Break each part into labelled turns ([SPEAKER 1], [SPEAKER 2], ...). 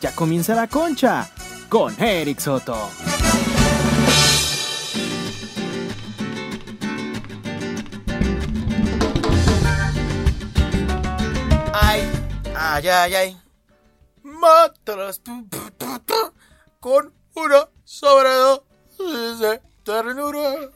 [SPEAKER 1] Ya comienza la concha con Eric Soto.
[SPEAKER 2] Ay, ay, ay, ay. Mátalas con una sobredosis de ternura.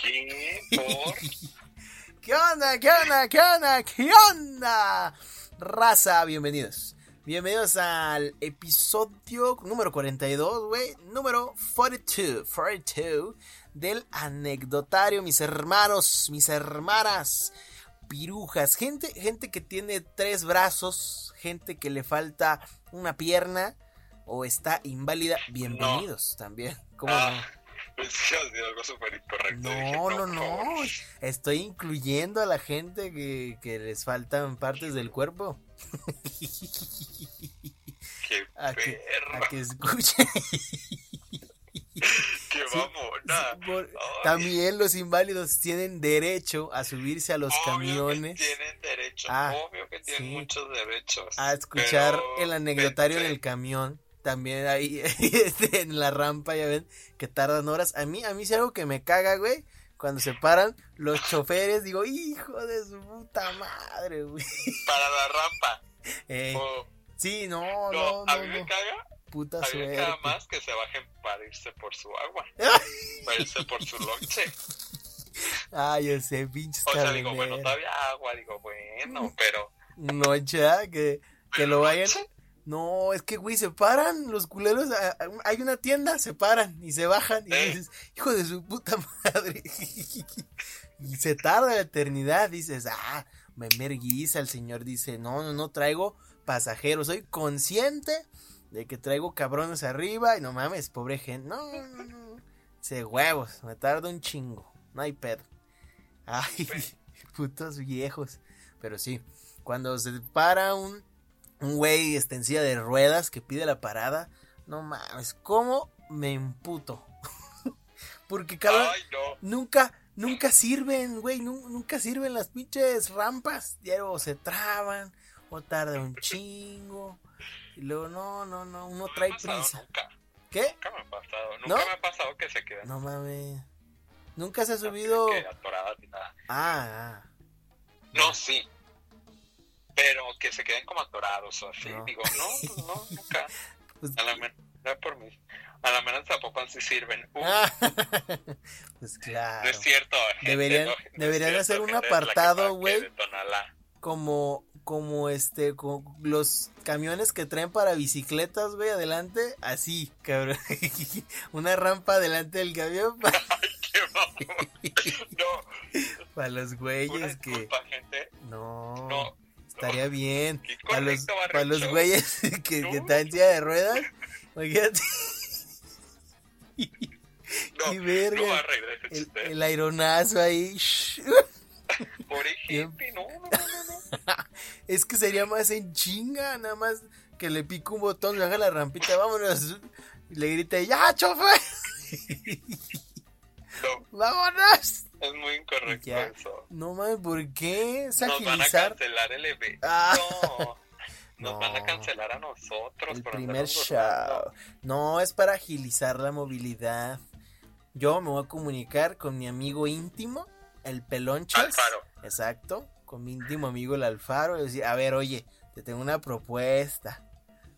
[SPEAKER 3] ¿Qué? ¿Por?
[SPEAKER 2] ¿Qué onda? ¿Qué onda? ¿Qué onda? ¿Qué onda? Raza, bienvenidos. Bienvenidos al episodio número 42, güey. Número 42, 42 del anecdotario, mis hermanos, mis hermanas, pirujas. Gente, gente que tiene tres brazos, gente que le falta una pierna o está inválida. Bienvenidos también. ¿Cómo no?
[SPEAKER 3] Ah. Dije,
[SPEAKER 2] No, no,
[SPEAKER 3] por
[SPEAKER 2] no.
[SPEAKER 3] favor.
[SPEAKER 2] Estoy incluyendo a la gente que, que les faltan partes del cuerpo.
[SPEAKER 3] Qué
[SPEAKER 2] A que,
[SPEAKER 3] perra.
[SPEAKER 2] a que escuchen.
[SPEAKER 3] Qué mamona.
[SPEAKER 2] Por-
[SPEAKER 3] Ay,
[SPEAKER 2] También los inválidos tienen derecho a subirse a los
[SPEAKER 3] obvio
[SPEAKER 2] camiones,
[SPEAKER 3] Que tienen derecho.
[SPEAKER 2] Ah,
[SPEAKER 3] obvio que tienen
[SPEAKER 2] sí.
[SPEAKER 3] muchos derechos.
[SPEAKER 2] a escuchar el anecdotario en el camión. También ahí este, en la rampa, ya ven, que tardan horas. A mí, a mí es algo que me caga, güey. Cuando se paran los choferes, digo, hijo de su puta madre, güey.
[SPEAKER 3] Para la rampa.
[SPEAKER 2] Eh, sí, no,
[SPEAKER 3] no,
[SPEAKER 2] no,
[SPEAKER 3] a
[SPEAKER 2] no,
[SPEAKER 3] mí me
[SPEAKER 2] no.
[SPEAKER 3] caga.
[SPEAKER 2] Puta
[SPEAKER 3] A mí me
[SPEAKER 2] suerte.
[SPEAKER 3] caga más que se bajen para irse por su agua. Para irse por su lonche.
[SPEAKER 2] Ay, ese pinche
[SPEAKER 3] O sea, digo, bueno, todavía agua. Digo, bueno, pero.
[SPEAKER 2] Noche, ¿ah? que, que lo vayan. No, es que, güey, se paran los culeros. a- a- Hay una tienda, se paran y se bajan. Y
[SPEAKER 3] Sí.
[SPEAKER 2] dices, hijo de su puta madre. Y se tarda la eternidad. Dices, ah, me merguiza. El señor dice, no, no, no traigo pasajeros. Soy consciente de que traigo cabrones arriba. Y no mames, pobre gente. No, no, no, no. Se huevos, me tarda un chingo. No hay pedo. Ay, putos viejos. Pero sí, cuando se para un, un güey este, en silla de ruedas que pide la parada, no mames, ¿cómo me imputo? Porque cabrón,
[SPEAKER 3] Ay, no.
[SPEAKER 2] nunca, nunca sirven, güey, nu- nunca sirven las pinches rampas. Ya o se traban, o tarda un chingo. Y luego, no, no, no, uno trae prisa.
[SPEAKER 3] Nunca,
[SPEAKER 2] ¿Qué?
[SPEAKER 3] nunca me ha pasado. Nunca
[SPEAKER 2] ¿No?
[SPEAKER 3] me ha pasado que se queden.
[SPEAKER 2] No mames. Nunca se ha subido.
[SPEAKER 3] que atoradas ni nada.
[SPEAKER 2] Ah, ah.
[SPEAKER 3] No, sí. Pero que se queden como atorados o así.
[SPEAKER 2] No.
[SPEAKER 3] Digo, no, pues no, nunca.
[SPEAKER 2] Pues,
[SPEAKER 3] A la menos, no por mí. A la menos tampoco sí sirven. Uh,
[SPEAKER 2] pues
[SPEAKER 3] No
[SPEAKER 2] claro.
[SPEAKER 3] es cierto. gente,
[SPEAKER 2] Deberían-
[SPEAKER 3] no, no
[SPEAKER 2] deberían
[SPEAKER 3] cierto,
[SPEAKER 2] hacer un apartado, güey. como como este con los camiones que traen para bicicletas, güey, adelante, así, cabrón. Una rampa adelante del camión para.
[SPEAKER 3] No,
[SPEAKER 2] para los güeyes que
[SPEAKER 3] gente.
[SPEAKER 2] no,
[SPEAKER 3] No,
[SPEAKER 2] estaría bien para los para los güeyes que, están en silla de ruedas. Imagínate.
[SPEAKER 3] no,
[SPEAKER 2] Qué verga.
[SPEAKER 3] no
[SPEAKER 2] El, el aironazo ahí.
[SPEAKER 3] Por ejemplo, no, no, no, no.
[SPEAKER 2] Es que sería más en chinga, nada más que le pico un botón, le haga la rampita, vámonos. Y le grita, ya, chofer,
[SPEAKER 3] No,
[SPEAKER 2] vámonos.
[SPEAKER 3] es muy incorrecto
[SPEAKER 2] Ya.
[SPEAKER 3] eso.
[SPEAKER 2] No mames, ¿por qué? Es
[SPEAKER 3] Nos van a cancelar el evento.
[SPEAKER 2] Ah.
[SPEAKER 3] No. Nos
[SPEAKER 2] No.
[SPEAKER 3] van a cancelar a nosotros.
[SPEAKER 2] el
[SPEAKER 3] por
[SPEAKER 2] primer show.
[SPEAKER 3] burlando.
[SPEAKER 2] No, es para agilizar la movilidad. Yo me voy a comunicar con mi amigo íntimo, el Pelonchas.
[SPEAKER 3] Alfaro.
[SPEAKER 2] Exacto, con mi íntimo amigo el Alfaro. Y decir, a ver, oye, te tengo una propuesta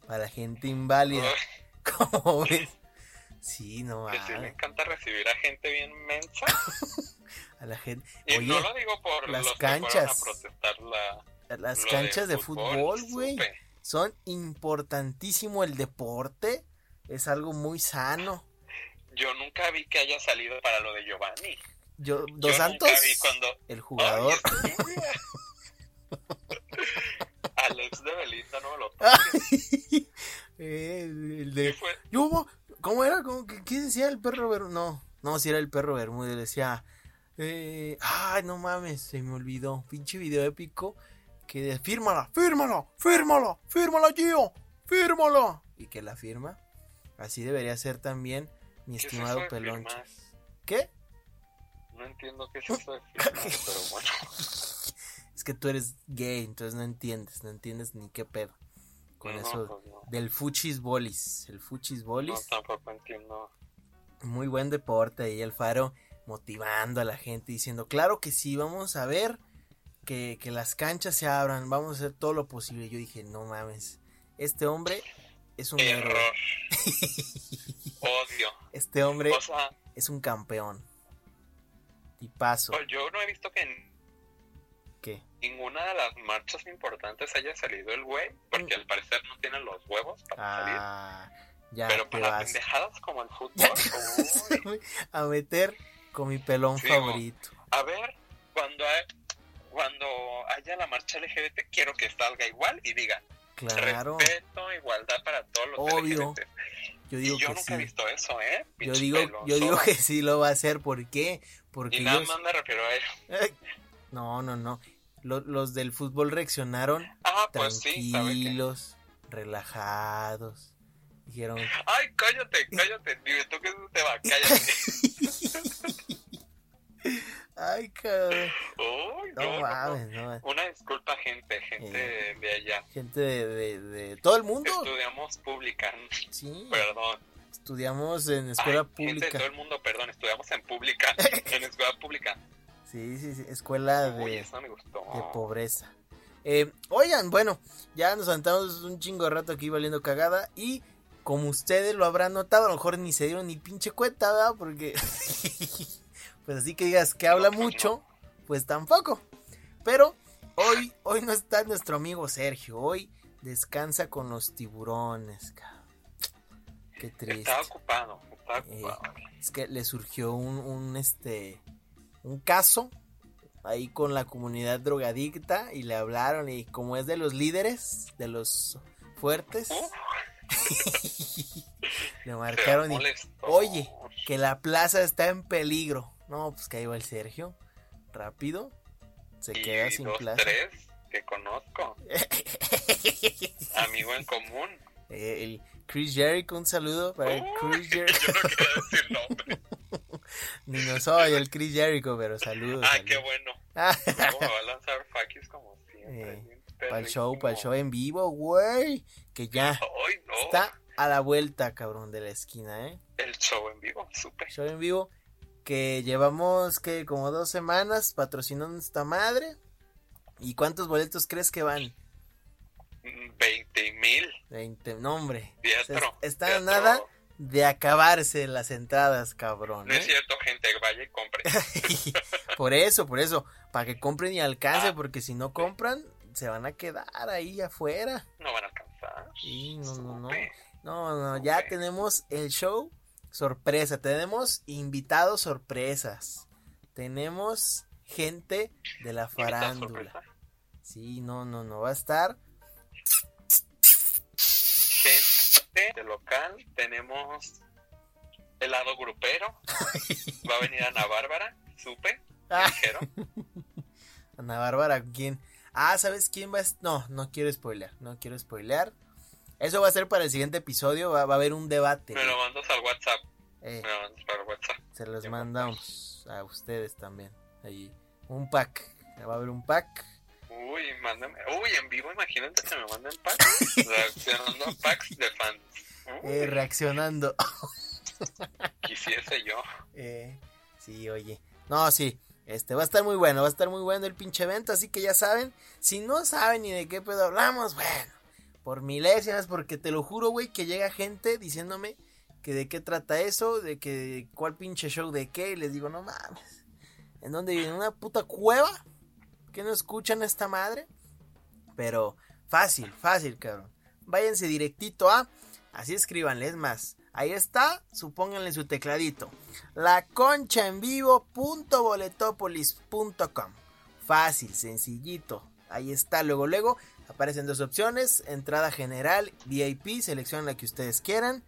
[SPEAKER 2] para la gente inválida.
[SPEAKER 3] Uy,
[SPEAKER 2] ¿Cómo ves? Sí, no
[SPEAKER 3] que sí le encanta recibir a gente bien mensa.
[SPEAKER 2] A la gente.
[SPEAKER 3] Y
[SPEAKER 2] Oye,
[SPEAKER 3] no lo digo por
[SPEAKER 2] las
[SPEAKER 3] los que
[SPEAKER 2] canchas.
[SPEAKER 3] a protestar la,
[SPEAKER 2] las canchas de fútbol, güey, son importantísimo el deporte. Es algo muy sano.
[SPEAKER 3] Yo nunca vi que haya salido para lo de Giovanni.
[SPEAKER 2] Yo,
[SPEAKER 3] Yo
[SPEAKER 2] Dos Santos,
[SPEAKER 3] nunca vi cuando
[SPEAKER 2] el jugador.
[SPEAKER 3] Alex de Belinda no me lo
[SPEAKER 2] Eh, el
[SPEAKER 3] ¿Qué
[SPEAKER 2] de,
[SPEAKER 3] fue?
[SPEAKER 2] yo, mo- ¿Cómo era? ¿Cómo, que- ¿Qué decía el perro Bermúdez? No, no, si era el perro Bermúdez. Decía, eh, ay, no mames, se me olvidó. Pinche video épico que de, fírmala, fírmala, fírmala, fírmala, Gio, fírmala. Y que la firma. Así debería ser también mi
[SPEAKER 3] ¿Qué es
[SPEAKER 2] estimado
[SPEAKER 3] de
[SPEAKER 2] Peloncho. ¿Qué?
[SPEAKER 3] No entiendo qué es eso de firmar, pero bueno.
[SPEAKER 2] Es que tú eres gay, entonces no entiendes, no entiendes ni qué pedo. Con
[SPEAKER 3] No,
[SPEAKER 2] eso
[SPEAKER 3] pues no.
[SPEAKER 2] del fuchis bolis. El fuchis
[SPEAKER 3] No,
[SPEAKER 2] bolis,
[SPEAKER 3] tampoco entiendo.
[SPEAKER 2] muy buen deporte. Y el Faro motivando a la gente, diciendo, claro que sí, vamos a ver que, que las canchas se abran, vamos a hacer todo lo posible. Yo dije, no mames, este hombre es un héroe.
[SPEAKER 3] Error. Odio.
[SPEAKER 2] Este hombre
[SPEAKER 3] O sea,
[SPEAKER 2] es un campeón. Tipazo.
[SPEAKER 3] yo no he visto que. Ninguna de las marchas importantes haya salido el güey, porque al parecer no tienen los huevos para salir.
[SPEAKER 2] Ah, ya
[SPEAKER 3] Pero para
[SPEAKER 2] vas
[SPEAKER 3] pendejadas como el fútbol, uy.
[SPEAKER 2] a meter con mi pelón
[SPEAKER 3] Sí,
[SPEAKER 2] favorito.
[SPEAKER 3] A ver, cuando, hay- cuando haya la marcha LGBT, quiero que salga igual y diga
[SPEAKER 2] Claro,
[SPEAKER 3] respeto, igualdad para todos los
[SPEAKER 2] Obvio.
[SPEAKER 3] LGBT.
[SPEAKER 2] yo digo
[SPEAKER 3] y yo
[SPEAKER 2] que
[SPEAKER 3] nunca he
[SPEAKER 2] sí.
[SPEAKER 3] visto eso, ¿eh?
[SPEAKER 2] Yo digo, yo digo que sí lo va a hacer. ¿Por qué? Porque
[SPEAKER 3] Y nada
[SPEAKER 2] ellos-
[SPEAKER 3] más me refiero a él.
[SPEAKER 2] No, no, no. Lo- los del fútbol reaccionaron
[SPEAKER 3] Ah, pues sí,
[SPEAKER 2] tranquilos, relajados. Dijeron,
[SPEAKER 3] Ay, cállate, cállate. Dime tú que eso te va, cállate.
[SPEAKER 2] ay, cabrón.
[SPEAKER 3] Uy,
[SPEAKER 2] No
[SPEAKER 3] no, no, no.
[SPEAKER 2] mames.
[SPEAKER 3] Una disculpa, gente, gente
[SPEAKER 2] Eh.
[SPEAKER 3] de allá.
[SPEAKER 2] Gente de, de, de todo el mundo.
[SPEAKER 3] Estudiamos pública,
[SPEAKER 2] Sí,
[SPEAKER 3] perdón.
[SPEAKER 2] estudiamos en escuela
[SPEAKER 3] Ay, Gente de
[SPEAKER 2] pública.
[SPEAKER 3] todo el mundo, perdón, estudiamos en pública, en escuela pública.
[SPEAKER 2] Sí, sí, sí, escuela
[SPEAKER 3] Uy,
[SPEAKER 2] de,
[SPEAKER 3] eso me gustó.
[SPEAKER 2] de pobreza. Eh, oigan, bueno, ya nos aventamos un chingo de rato aquí valiendo cagada y como ustedes lo habrán notado, a lo mejor ni se dieron ni pinche cuenta, ¿verdad? Porque pues así que digas que habla mucho, pues tampoco. Pero hoy hoy no está nuestro amigo Sergio, hoy descansa con los tiburones, cabrón. Qué triste.
[SPEAKER 3] Estaba ocupado, estaba
[SPEAKER 2] Eh,
[SPEAKER 3] ocupado.
[SPEAKER 2] Es que le surgió un, un, este un caso ahí con la comunidad drogadicta y le hablaron y como es de los líderes, de los fuertes,
[SPEAKER 3] Uf,
[SPEAKER 2] le marcaron y oye, que la plaza está en peligro. No, pues que ahí va el Sergio, rápido, se
[SPEAKER 3] y
[SPEAKER 2] queda sin
[SPEAKER 3] dos,
[SPEAKER 2] plaza.
[SPEAKER 3] tres que conozco. Amigo en común.
[SPEAKER 2] Eh, el Chris Jericho, un saludo para el
[SPEAKER 3] Uy,
[SPEAKER 2] Chris Jericho.
[SPEAKER 3] yo no quiero decir nombre.
[SPEAKER 2] Ni no soy el Chris Jericho, pero saludos.
[SPEAKER 3] Ay, qué bueno.
[SPEAKER 2] Ah,
[SPEAKER 3] Luego me va a lanzar fakis como siempre.
[SPEAKER 2] Eh, para el show, para el show en vivo, güey. Que ya
[SPEAKER 3] Ay, no.
[SPEAKER 2] está a la vuelta, cabrón, de la esquina, ¿eh?
[SPEAKER 3] El show en vivo, supe.
[SPEAKER 2] Show en vivo que llevamos, que Como dos semanas patrocinando esta madre. ¿Y cuántos boletos crees que van?
[SPEAKER 3] 20 mil.
[SPEAKER 2] 20, no, hombre. Está nada de acabarse las entradas, cabrón.
[SPEAKER 3] No es
[SPEAKER 2] ¿eh?
[SPEAKER 3] cierto, gente, vaya y compre.
[SPEAKER 2] por eso, por eso. Para que compren y alcance,
[SPEAKER 3] Ah.
[SPEAKER 2] porque si no compran, se van a quedar ahí afuera.
[SPEAKER 3] No van a alcanzar.
[SPEAKER 2] Sí, no, no, no. No, no, ya tenemos el show sorpresa. Tenemos invitados sorpresas. Tenemos gente de la farándula. Sí, no, no, no. Va a estar.
[SPEAKER 3] De local, tenemos helado grupero. Va a venir Ana Bárbara, supe.
[SPEAKER 2] Ah,
[SPEAKER 3] dijeron.
[SPEAKER 2] Ana Bárbara, ¿quién? Ah, ¿sabes quién va a No, no quiero spoilear. No quiero spoilear. Eso va a ser para el siguiente episodio. Va, va a haber un debate.
[SPEAKER 3] Me lo mandas al WhatsApp.
[SPEAKER 2] Eh,
[SPEAKER 3] Me lo mandas para WhatsApp.
[SPEAKER 2] se los mandamos a ustedes también. Ahí. Un pack. Va a haber un pack.
[SPEAKER 3] Uy, mándame. Uy, en vivo, imagínate que me manden packs. Reaccionando a packs de fans.
[SPEAKER 2] Eh, reaccionando.
[SPEAKER 3] quisiese yo.
[SPEAKER 2] Eh, sí, oye. No, sí. Este va a estar muy bueno, va a estar muy bueno el pinche evento, así que ya saben, si no saben ni de qué pedo hablamos, bueno, por milésimas, porque te lo juro, güey, que llega gente diciéndome que de qué trata eso, de que cuál pinche show de qué, y les digo, no mames, ¿en dónde viven? ¿En una puta cueva? ¿Que no escuchan esta madre? Pero fácil, fácil, cabrón. Váyanse directito a, así escríbanle, es más, ahí está, supónganle su tecladito. La concha en vivo.boletopolis.com. Fácil, sencillito. Ahí está, luego, luego aparecen dos opciones: entrada general, VIP, seleccionan la que ustedes quieran.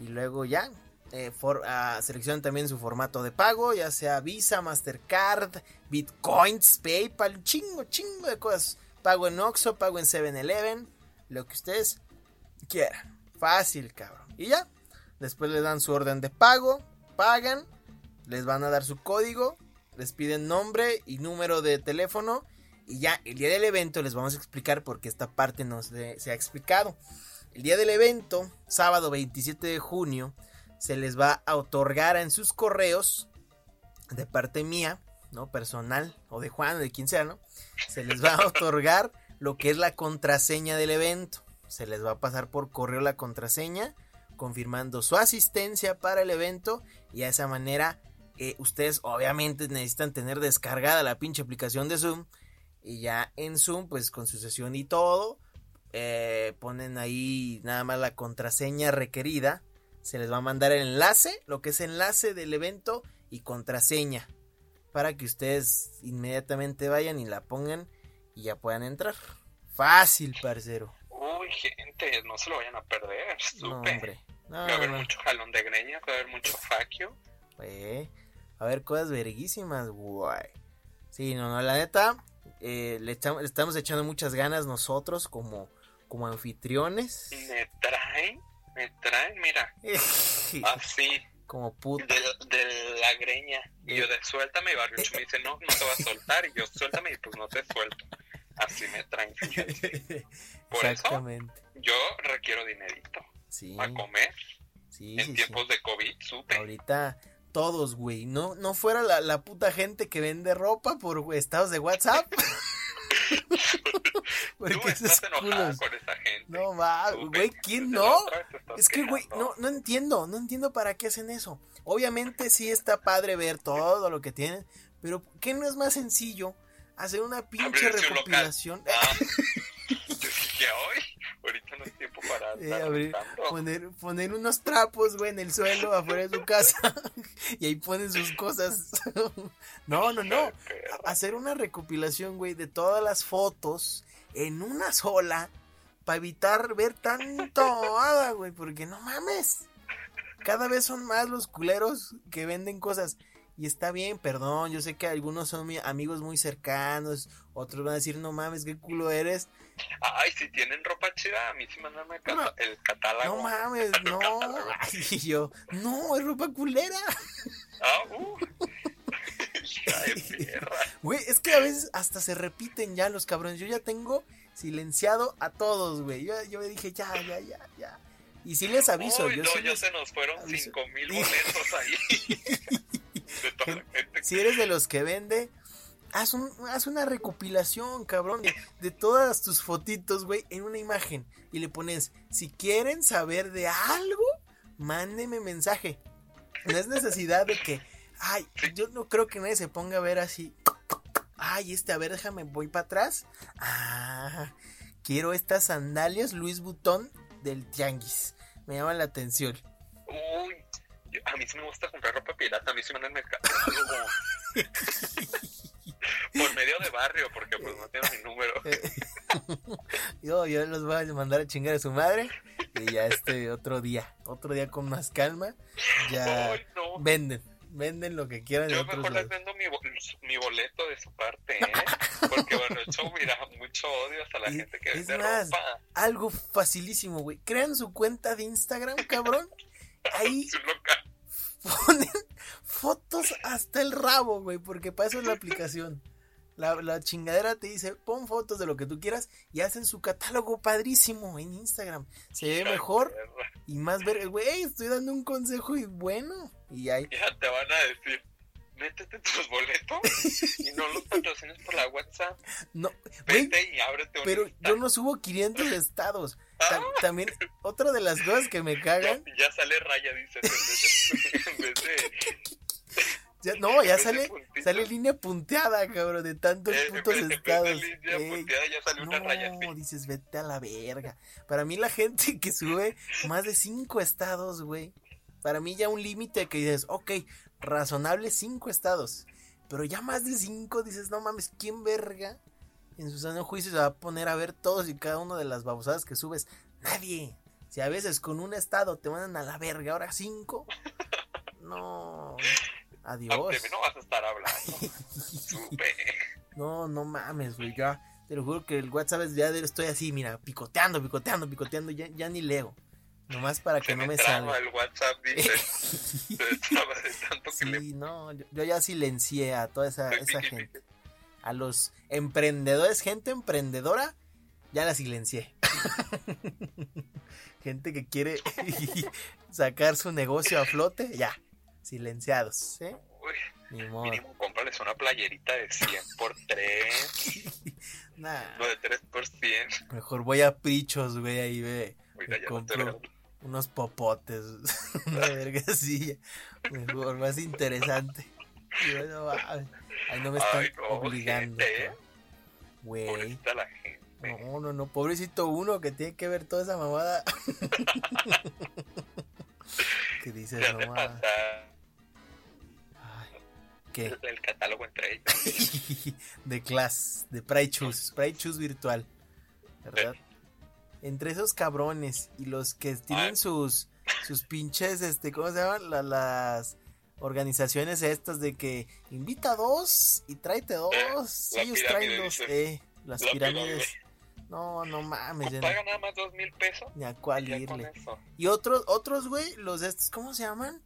[SPEAKER 2] Y luego ya, eh, ah, seleccionan también su formato de pago, ya sea Visa, Mastercard, Bitcoins, PayPal, chingo, chingo de cosas. Pago en Oxxo, pago en 7-Eleven, lo que ustedes quieran. Fácil, cabrón. Y ya, después le dan su orden de pago, pagan, les van a dar su código, les piden nombre y número de teléfono Y ya, el día del evento les vamos a explicar porque esta parte no se ha explicado. El día del evento, sábado 27 de junio, se les va a otorgar en sus correos, de parte mía, ¿no? Personal, o de Juan, o de quien sea, ¿no? Se les va a otorgar lo que es la contraseña del evento. Se les va a pasar por correo la contraseña, confirmando su asistencia para el evento y a esa manera eh, ustedes obviamente necesitan tener descargada la pinche aplicación de Zoom y ya en Zoom pues con su sesión y todo eh, ponen ahí nada más la contraseña requerida se les va a mandar el enlace lo que es enlace del evento y contraseña para que ustedes inmediatamente vayan y la pongan y ya puedan entrar fácil parcero
[SPEAKER 3] Uy, gente, no se lo vayan a perder.
[SPEAKER 2] no hombre no,
[SPEAKER 3] va a haber
[SPEAKER 2] no.
[SPEAKER 3] mucho jalón de greña, va a haber mucho faquio.
[SPEAKER 2] Eh, a ver, cosas verguísimas, guay. Sí, no, no, la neta, eh, le estamos echando muchas ganas nosotros como, como anfitriones.
[SPEAKER 3] Me traen, me traen, mira, así,
[SPEAKER 2] como puta.
[SPEAKER 3] de, de la greña. Y yo de suéltame, y Barriucho me dice, no, no te vas a soltar. Y yo suéltame, y pues no te suelto. Así me traen. Por eso,
[SPEAKER 2] Exactamente.
[SPEAKER 3] yo requiero dinerito
[SPEAKER 2] Sí,
[SPEAKER 3] a comer
[SPEAKER 2] sí,
[SPEAKER 3] en
[SPEAKER 2] sí,
[SPEAKER 3] tiempos
[SPEAKER 2] sí.
[SPEAKER 3] de COVID, supe.
[SPEAKER 2] Ahorita todos, güey. No, no fuera la, la puta gente que vende ropa por estados de WhatsApp.
[SPEAKER 3] Tú
[SPEAKER 2] Porque esos
[SPEAKER 3] estás enojada con esa gente.
[SPEAKER 2] No va, güey, ¿quién no? Es que, güey, no, no entiendo, no entiendo para qué hacen eso. Obviamente sí está padre ver todo lo que tienen, pero ¿qué no es más sencillo hacer una pinche recopilación?
[SPEAKER 3] Ah, ahorita no es tiempo para
[SPEAKER 2] Eh,
[SPEAKER 3] estar
[SPEAKER 2] abrir- poner, poner unos trapos, güey, en el suelo afuera de su casa y ahí ponen sus cosas. no, no, no. Hacer una recopilación, güey, de todas las fotos en una sola para evitar ver tanto nada, güey, porque no mames. Cada vez son más los culeros que venden cosas. Y está bien, perdón, yo sé que algunos son mi- amigos muy cercanos, otros van a decir, no mames, qué culo eres.
[SPEAKER 3] Ay, si tienen ropa chida, a mí sí mandan el, cata-
[SPEAKER 2] No.
[SPEAKER 3] el catálogo.
[SPEAKER 2] No mames, no. Y yo, no, es ropa culera.
[SPEAKER 3] Ah, uh.
[SPEAKER 2] Güey, es que a veces hasta se repiten ya los cabrones. Yo ya tengo silenciado a todos, güey. Yo, yo dije, ya, ya, ya, ya. Y sí les aviso,
[SPEAKER 3] Uy,
[SPEAKER 2] yo
[SPEAKER 3] no,
[SPEAKER 2] sí
[SPEAKER 3] ya
[SPEAKER 2] les-
[SPEAKER 3] se nos fueron cinco mil boletos ahí. De toda la gente.
[SPEAKER 2] si eres de los que vende, haz, un, haz una recopilación, cabrón, de, de todas tus fotitos, güey, en una imagen. Y le pones, si quieren saber de algo, mándeme mensaje. No es necesidad de que, ay, yo no creo que nadie se ponga a ver así. Ay, este, a ver, déjame, voy para atrás. Ah, quiero estas sandalias Luis Butón del Tianguis. Me llaman la atención.
[SPEAKER 3] Uy, a mí sí me gusta comprar ropa pirata, a mí sí me mandan el catálogo. Por medio de barrio, porque pues no tienen mi número.
[SPEAKER 2] Yo, yo los voy a mandar a chingar a su madre. Y ya este otro día, otro día con más calma. Ya
[SPEAKER 3] Ay, no.
[SPEAKER 2] venden, venden lo que quieran
[SPEAKER 3] Yo mejor les vendo mi, mi boleto de su parte, ¿eh? Porque bueno, show mira mucho odio hasta la
[SPEAKER 2] Y-
[SPEAKER 3] gente que
[SPEAKER 2] es
[SPEAKER 3] vende
[SPEAKER 2] más,
[SPEAKER 3] ropa.
[SPEAKER 2] Algo facilísimo, güey. Crean su cuenta de Instagram, cabrón. Ahí. Ponen fotos hasta el rabo, güey, porque para eso es la aplicación. La, la chingadera te dice, pon fotos de lo que tú quieras y hacen su catálogo padrísimo en Instagram. Se ve mejor y más ver, güey, estoy dando un consejo y bueno. Y ahí,
[SPEAKER 3] Ya te van a decir, métete tus boletos y no los patrocines por la WhatsApp.
[SPEAKER 2] no,
[SPEAKER 3] Vete y ábrete un
[SPEAKER 2] pero yo no subo 500 estados. Ta- también, otra de las cosas que me cagan,
[SPEAKER 3] ya sale raya, en vez de... De
[SPEAKER 2] ya- no, ya sale, sale línea punteada, cabrón, de tantos
[SPEAKER 3] eh, en
[SPEAKER 2] putos
[SPEAKER 3] vez- en vez de
[SPEAKER 2] estados.
[SPEAKER 3] línea
[SPEAKER 2] Ey,
[SPEAKER 3] punteada, ya sale una raya.
[SPEAKER 2] No, dices, vete a la verga. Para mí la gente que sube más de cinco estados, güey. Para mí ya un límite que dices, ok, razonable cinco estados. Pero ya más de cinco dices, no mames, ¿quién verga? En su sano juicio se va a poner a ver todos y cada una de las babosadas que subes. Nadie. Si a veces con un estado te mandan a la verga, ahora cinco. No. Adiós.
[SPEAKER 3] No vas a estar hablando.
[SPEAKER 2] No, no mames, güey, ya. Te lo juro que el WhatsApp es ya de- estoy así, mira, picoteando, picoteando, picoteando, ya, ya ni leo. Nomás para que
[SPEAKER 3] Se
[SPEAKER 2] no
[SPEAKER 3] me
[SPEAKER 2] salga.
[SPEAKER 3] el WhatsApp, dice. Se traba de tanto que le...
[SPEAKER 2] Sí, no, yo, yo ya silencié a toda esa, esa gente. A los emprendedores, gente emprendedora, ya la silencié. gente que quiere sacar su negocio a flote, ya, silenciados. ¿eh?
[SPEAKER 3] Uy, mínimo cómprales una playerita de 100 por 3. nah. No de 3 por 100.
[SPEAKER 2] Mejor voy a Prichos, güey, ahí ve. Me compro unos popotes. una vergasilla. Mejor, más interesante. Y bueno, ahí no me están obligando. Güey. No, no, no, pobrecito uno que tiene que ver toda esa mamada. que dices, no Ay,
[SPEAKER 3] ¿Qué? El catálogo entre ellos.
[SPEAKER 2] de Class, de Pride Choose, Pride Choose virtual. ¿Verdad? Entre esos cabrones y los que tienen sus sus pinches, este, ¿cómo se llaman? las organizaciones estas de que invita dos y tráete dos. ellos traen dos, eh, las pirámides. No, no mames.
[SPEAKER 3] Paga nada más dos mil pesos.
[SPEAKER 2] Ni a cuál irle. Y otros, otros, güey, los de estos, ¿cómo se llaman?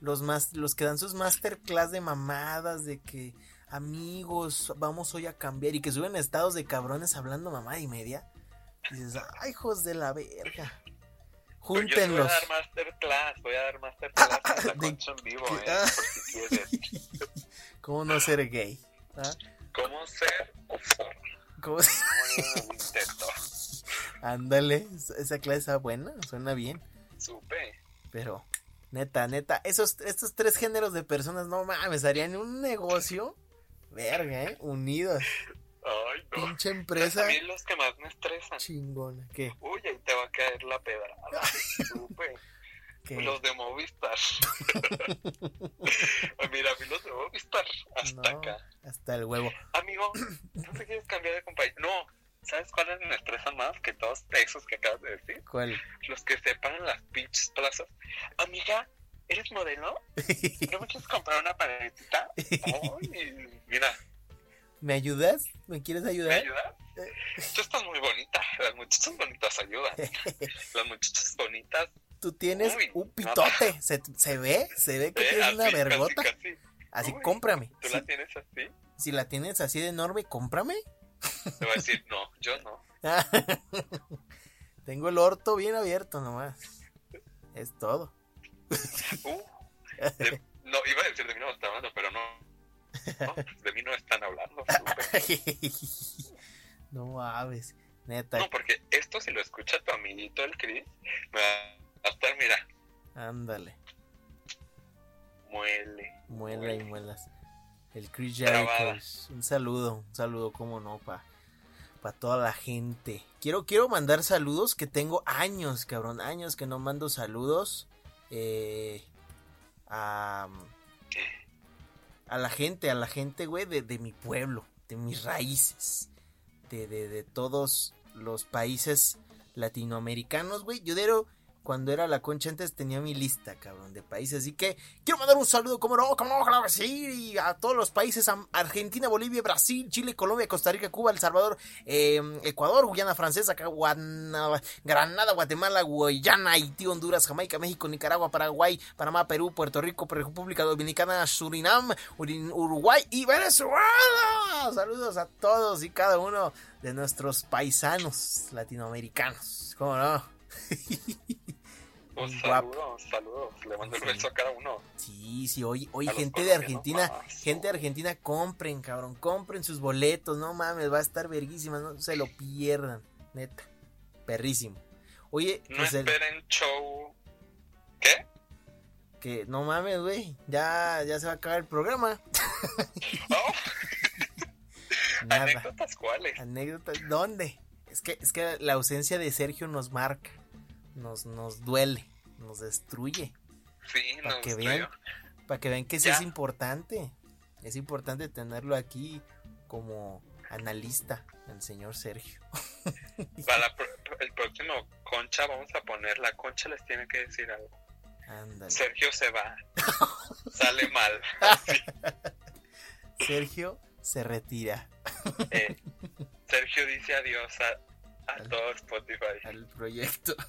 [SPEAKER 2] Los más, los que dan sus masterclass de mamadas, de que amigos, vamos hoy a cambiar. Y que suben estados de cabrones hablando mamá y media. Y dices, ay, hijos de la verga. Júntenlos.
[SPEAKER 3] voy a dar masterclass, voy a dar masterclass en la concha en vivo, eh, por si quieres.
[SPEAKER 2] ¿Cómo no ser gay?
[SPEAKER 3] ¿Ah? ¿Cómo ser
[SPEAKER 2] ¿Cómo se Ándale, esa clase está buena, suena bien.
[SPEAKER 3] Supe.
[SPEAKER 2] Pero, neta, neta, esos, estos tres géneros de personas, no mames, harían un negocio, verga, ¿eh? Unidos.
[SPEAKER 3] Ay, no.
[SPEAKER 2] Pinche empresa.
[SPEAKER 3] A mí los que más me estresan.
[SPEAKER 2] Chingona, ¿qué?
[SPEAKER 3] Uy, ahí te va a caer la pedrada. Supe. Los de Movistar. Mira, a mí los de Movistar. Hasta acá.
[SPEAKER 2] Hasta el huevo.
[SPEAKER 3] Amigo, ¿no te quieres cambiar de compañía? No. ¿Sabes cuáles me estresan más que todos esos que acabas de decir?
[SPEAKER 2] ¿Cuál?
[SPEAKER 3] Los que se pagan las pinches plazas. Amiga, ¿eres modelo? ¿No me quieres comprar una paletita? Ay, mira.
[SPEAKER 2] ¿Me ayudas? ¿Me quieres ayudar?
[SPEAKER 3] ¿Me ayudas? Tú estás muy bonita. Las muchachas bonitas ayudan. Las muchachas bonitas
[SPEAKER 2] tú tienes un pitote. Se, se, ve, se ve que tienes una vergota. Así, cómprame.
[SPEAKER 3] ¿Tú la tienes así?
[SPEAKER 2] Si la tienes así de enorme, cómprame.
[SPEAKER 3] Te voy a decir, no, yo no.
[SPEAKER 2] Tengo el orto bien abierto nomás. Es todo.
[SPEAKER 3] Uh, no, iba a decir de mí no pero no. No de mí no están hablando.
[SPEAKER 2] no mames, neta.
[SPEAKER 3] No, porque esto si lo escucha tu amiguito el Chris, me va hasta mira.
[SPEAKER 2] Ándale.
[SPEAKER 3] Muele.
[SPEAKER 2] Muele y muelas. El Chris Jericho. Un saludo, un saludo, como no, pa, pa toda la gente. Quiero, quiero mandar saludos que tengo años, cabrón, años que no mando saludos. Eh, a, a la gente, a la gente, güey, de, de mi pueblo, de mis raíces, de, de, de todos los países latinoamericanos, güey. Yo cuando era la concha antes tenía mi lista, cabrón, de países. Así que quiero mandar un saludo, como no, como no, claro que sí, y a todos los países, Argentina, Bolivia, Brasil, Chile, Colombia, Costa Rica, Cuba, El Salvador, em, Ecuador, Guyana Francesa, Granada, Guatemala, Guyana, Haití, Honduras, Jamaica, México, Nicaragua, Paraguay, Panamá, Perú, Puerto Rico, República Dominicana, Surinam, Uruguay y Venezuela. Saludos a todos y cada uno de nuestros paisanos latinoamericanos. ¿Cómo no?
[SPEAKER 3] Un saludo, saludo, le mando el beso a cada uno.
[SPEAKER 2] Sí, sí, hoy, hoy gente de Argentina, gente de Argentina, compren, cabrón, compren sus boletos, no mames, va a estar verguísima, no se lo pierdan, neta, perrísimo. Oye,
[SPEAKER 3] no pues esperen show, ¿qué?
[SPEAKER 2] Que no mames, güey, ya, ya se va a acabar el programa.
[SPEAKER 3] Oh. ¿Anécdotas cuáles?
[SPEAKER 2] Anécdotas, ¿dónde? Es que, es que la ausencia de Sergio nos marca nos, nos duele, nos destruye.
[SPEAKER 3] Sí, para que vean,
[SPEAKER 2] para que vean que sí es importante. Es importante tenerlo aquí como analista, el señor Sergio.
[SPEAKER 3] Para el próximo Concha vamos a poner, la Concha les tiene que decir algo. Sergio se va. Sale mal.
[SPEAKER 2] Sergio se retira.
[SPEAKER 3] Eh, Sergio dice adiós a, a todo Spotify.
[SPEAKER 2] Al proyecto.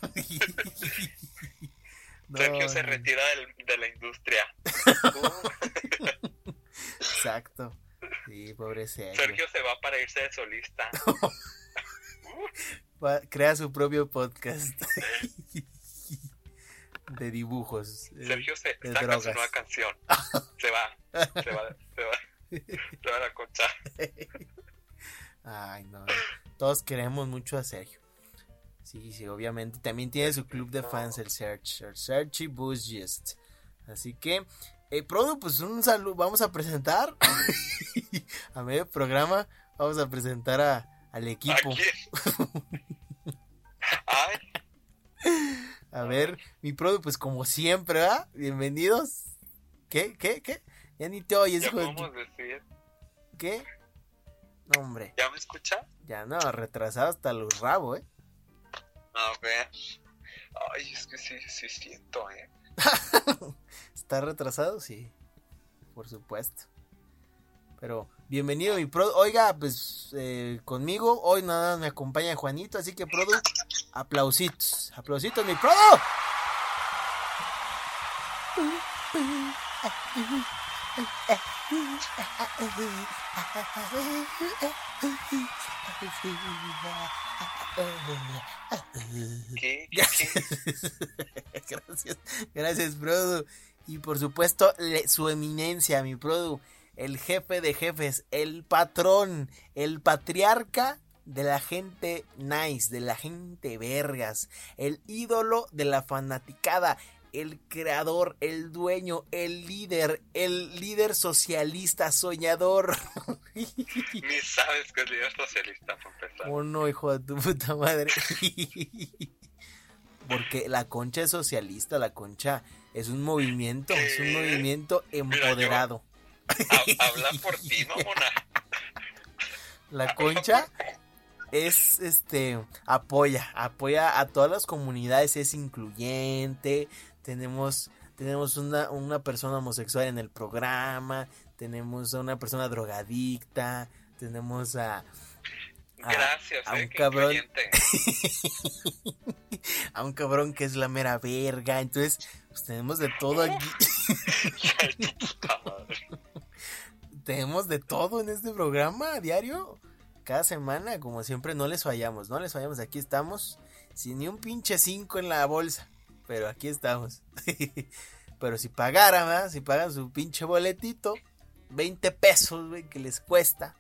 [SPEAKER 3] Sergio se retira del, de la industria.
[SPEAKER 2] Exacto. Sí, pobre Sergio.
[SPEAKER 3] Sergio se va para irse de solista.
[SPEAKER 2] Va- crea su propio podcast de dibujos. eh,
[SPEAKER 3] Sergio se
[SPEAKER 2] de
[SPEAKER 3] saca su
[SPEAKER 2] drogas.
[SPEAKER 3] nueva canción. Se va, se va, se va. Se va a la concha.
[SPEAKER 2] Ay, no. Todos queremos mucho a Sergio. Sí, sí, obviamente. También tiene su club de fans, el Search. El Search y Buzzgist. Así que, eh, Produ, pues un saludo. Vamos a presentar. a medio programa, vamos a presentar a, al
[SPEAKER 3] ¿A
[SPEAKER 2] equipo. A ver, mi Produ, pues como siempre, ¿verdad? Bienvenidos. ¿Qué? ¿Qué? ¿Qué? Ya ni te oyes. ¿Qué? No, hombre.
[SPEAKER 3] ¿Ya me escucha?
[SPEAKER 2] Ya no, retrasado hasta los rabos, ¿eh?
[SPEAKER 3] A ver. Ay, es que sí, sí siento, eh.
[SPEAKER 2] ¿Está retrasado? Sí, por supuesto. Pero bienvenido mi Produ. Oiga, pues eh, conmigo hoy nada más me acompaña Juanito, así que Produ, aplausitos. Aplausitos mi Produ.
[SPEAKER 3] ¿Qué?
[SPEAKER 2] Gracias, gracias, Produ. Y por supuesto, le- su eminencia, mi Produ, el jefe de jefes, el patrón, el patriarca de la gente nice, de la gente vergas, el ídolo de la fanaticada, el creador, el dueño, el líder, el líder socialista soñador.
[SPEAKER 3] Ni sabes que es líder socialista, por empezar.
[SPEAKER 2] Oh no, hijo de tu puta madre. Porque la concha es socialista, la concha es un movimiento, es un movimiento empoderado.
[SPEAKER 3] Ha- Habla por ti, mamona.
[SPEAKER 2] La concha es este apoya, apoya a todas las comunidades, es incluyente. Tenemos tenemos una, una persona homosexual en el programa, tenemos a una persona drogadicta, tenemos a a-
[SPEAKER 3] Gracias,
[SPEAKER 2] a
[SPEAKER 3] eh,
[SPEAKER 2] un cabrón. a un cabrón que es la mera verga. Entonces, pues tenemos de todo aquí. Tenemos de todo en este programa a diario. Cada semana, como siempre, no les fallamos, no les fallamos. Aquí estamos, sin ni un pinche 5 en la bolsa. Pero aquí estamos. pero si pagaran, ¿verdad? Si pagan su pinche boletito, 20 pesos, güey, que les cuesta.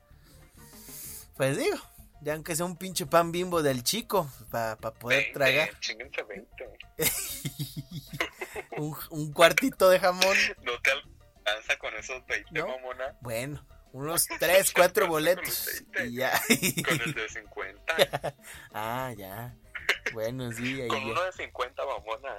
[SPEAKER 2] Pues digo, ya aunque sea un pinche pan bimbo del chico, para poder
[SPEAKER 3] 20,
[SPEAKER 2] tragar
[SPEAKER 3] Chinguense 20.
[SPEAKER 2] un, un cuartito de jamón.
[SPEAKER 3] No te alcanza con esos 20,
[SPEAKER 2] ¿No?
[SPEAKER 3] mamona.
[SPEAKER 2] Bueno, unos 3, 4
[SPEAKER 3] Con
[SPEAKER 2] boletos.
[SPEAKER 3] 20.
[SPEAKER 2] Y ya.
[SPEAKER 3] Con el de 50.
[SPEAKER 2] ah, ya. Bueno, sí, ahí
[SPEAKER 3] Con
[SPEAKER 2] ya.
[SPEAKER 3] uno de 50, mamona.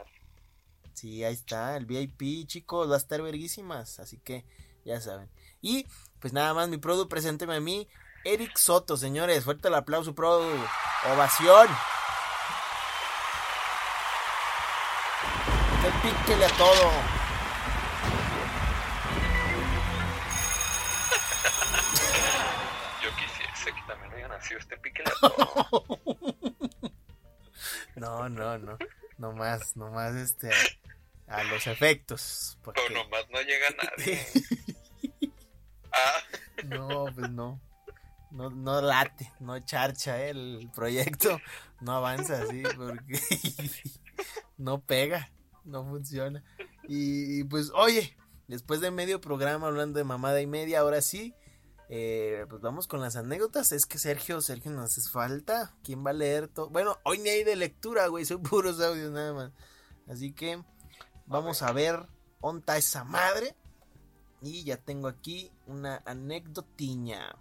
[SPEAKER 2] Sí, ahí está, el VIP, chicos, va a estar verguísimas, así que ya saben. Y pues nada más, mi produ, presénteme a mí, Eric Soto, señores, fuerte el aplauso, produ, ovación. Que píquele a todo.
[SPEAKER 3] Yo quisiese que también haya nacido este pique de todo.
[SPEAKER 2] No, no, no, no más, no más este, a los efectos. Porque...
[SPEAKER 3] Pero nomás no llega nadie. Ah,
[SPEAKER 2] No, pues no. No, no late, no charcha eh, el proyecto, no avanza así porque no pega, no funciona. Y, y, pues oye, después de medio programa hablando de mamada y media, ahora sí, eh, pues vamos con las anécdotas. Es que Sergio, Sergio nos hace falta. ¿Quién va a leer todo? Bueno, hoy ni hay de lectura, güey, son puros audios nada más. Así que vamos a ver, onta esa madre. Y ya tengo aquí una anecdotiña.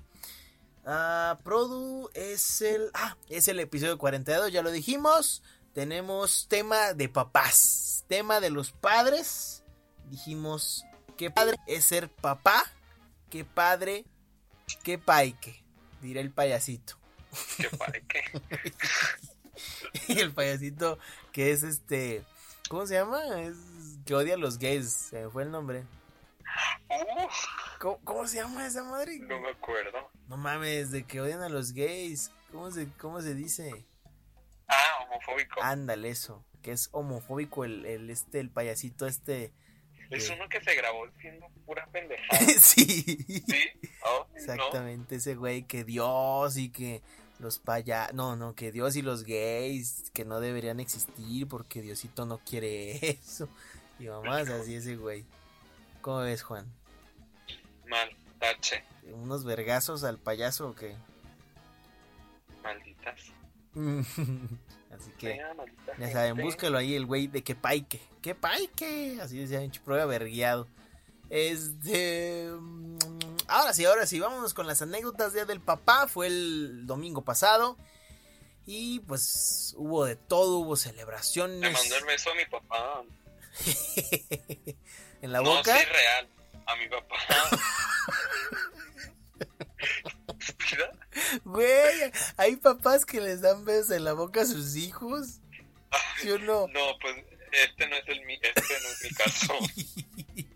[SPEAKER 2] Ah, Produ es el. Ah, es el episodio 42, ya lo dijimos. Tenemos tema de papás. Tema de los padres. Dijimos qué padre es ser papá. Qué padre. Qué paique. Dirá el payasito.
[SPEAKER 3] qué padre que.
[SPEAKER 2] Y el payasito que es este. ¿Cómo se llama? Es que odia a los gays. Se me fue el nombre. ¿Cómo, cómo se llama esa madre?
[SPEAKER 3] no me acuerdo.
[SPEAKER 2] No mames, de que odian a los gays. ¿Cómo se, cómo se dice?
[SPEAKER 3] Ah, homofóbico.
[SPEAKER 2] Ándale, eso. Que es homofóbico el, el este, el payasito este
[SPEAKER 3] Es uno que se grabó diciendo pura pendejada.
[SPEAKER 2] sí.
[SPEAKER 3] ¿Sí? Oh, no.
[SPEAKER 2] Exactamente, ese güey que Dios y que los paya... No, no, que Dios y los gays que no deberían existir porque Diosito no quiere eso. Y mamás así ese güey. ¿Cómo ves, Juan?
[SPEAKER 3] Mal, tache,
[SPEAKER 2] ¿Unos vergazos al payaso o qué?
[SPEAKER 3] malditas.
[SPEAKER 2] así que...
[SPEAKER 3] Maldita
[SPEAKER 2] Ya saben, búscalo ahí, el güey de que paique. Que paique. Así decía, pinche prueba vergueado. Este. mm, Ahora sí, ahora sí, vámonos con las anécdotas Día del Papá. Fue el domingo pasado. Y pues hubo de todo, hubo
[SPEAKER 3] Le
[SPEAKER 2] celebraciones.
[SPEAKER 3] mandó el beso a mi papá.
[SPEAKER 2] en la
[SPEAKER 3] No,
[SPEAKER 2] boca.
[SPEAKER 3] sí, real. A mi papá. Estúpida.
[SPEAKER 2] Güey, hay papás que les dan besos en la boca a sus hijos. ¿Sí o no?
[SPEAKER 3] No, pues este no es el mi, este no es mi caso.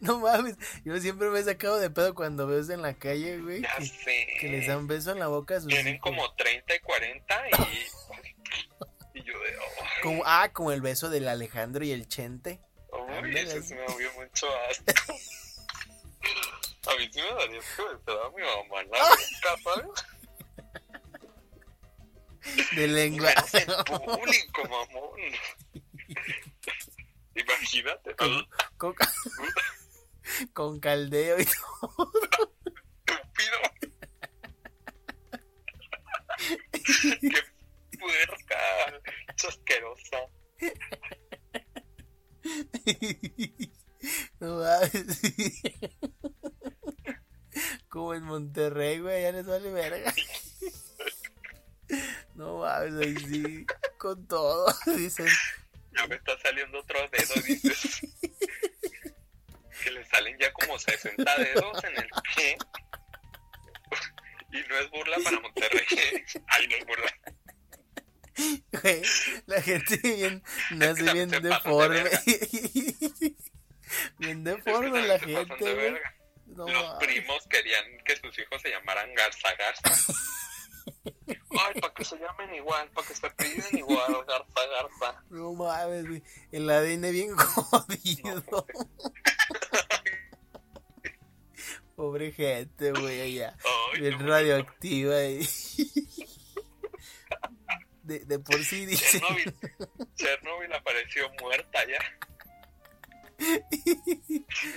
[SPEAKER 2] No mames, yo siempre me he sacado de pedo cuando veo eso en la calle, güey.
[SPEAKER 3] Ya
[SPEAKER 2] Que,
[SPEAKER 3] sé.
[SPEAKER 2] que les dan beso en la boca a sus
[SPEAKER 3] Tienen
[SPEAKER 2] hijos.
[SPEAKER 3] como 30 y 40 y. Y yo de.
[SPEAKER 2] Como, ah, como el beso del Alejandro y el Chente.
[SPEAKER 3] Uy, eso sí me dio mucho asco. A mí sí me daría estaba mi mamá la boca, ¿sabes?
[SPEAKER 2] De lengua.
[SPEAKER 3] En público, mamón. Imagínate,
[SPEAKER 2] Con, con, con caldeo y todo.
[SPEAKER 3] estúpido. Qué puerca, chasquerosa.
[SPEAKER 2] No mames. Como en Monterrey, güey, ya les vale verga. No mames, ahí sí. Con todo, dicen.
[SPEAKER 3] Ya me está saliendo otro dedo, dices. Que le salen ya como 60 dedos en el pie. Y no es burla para Monterrey. Ay, no es burla.
[SPEAKER 2] Güey, la gente bien, nace bien deforme. Bien deforme la gente, güey. No
[SPEAKER 3] Los primos querían que sus hijos se llamaran Garza Garza. Ay, para que se llamen igual, para que se piden igual, Garza Garza.
[SPEAKER 2] No mames, güey. El ADN bien jodido. Pobre gente, güey, allá.
[SPEAKER 3] Ay,
[SPEAKER 2] Bien
[SPEAKER 3] no,
[SPEAKER 2] radioactiva. y- De, de por sí dice.
[SPEAKER 3] Chernobyl, Chernobyl apareció muerta ya.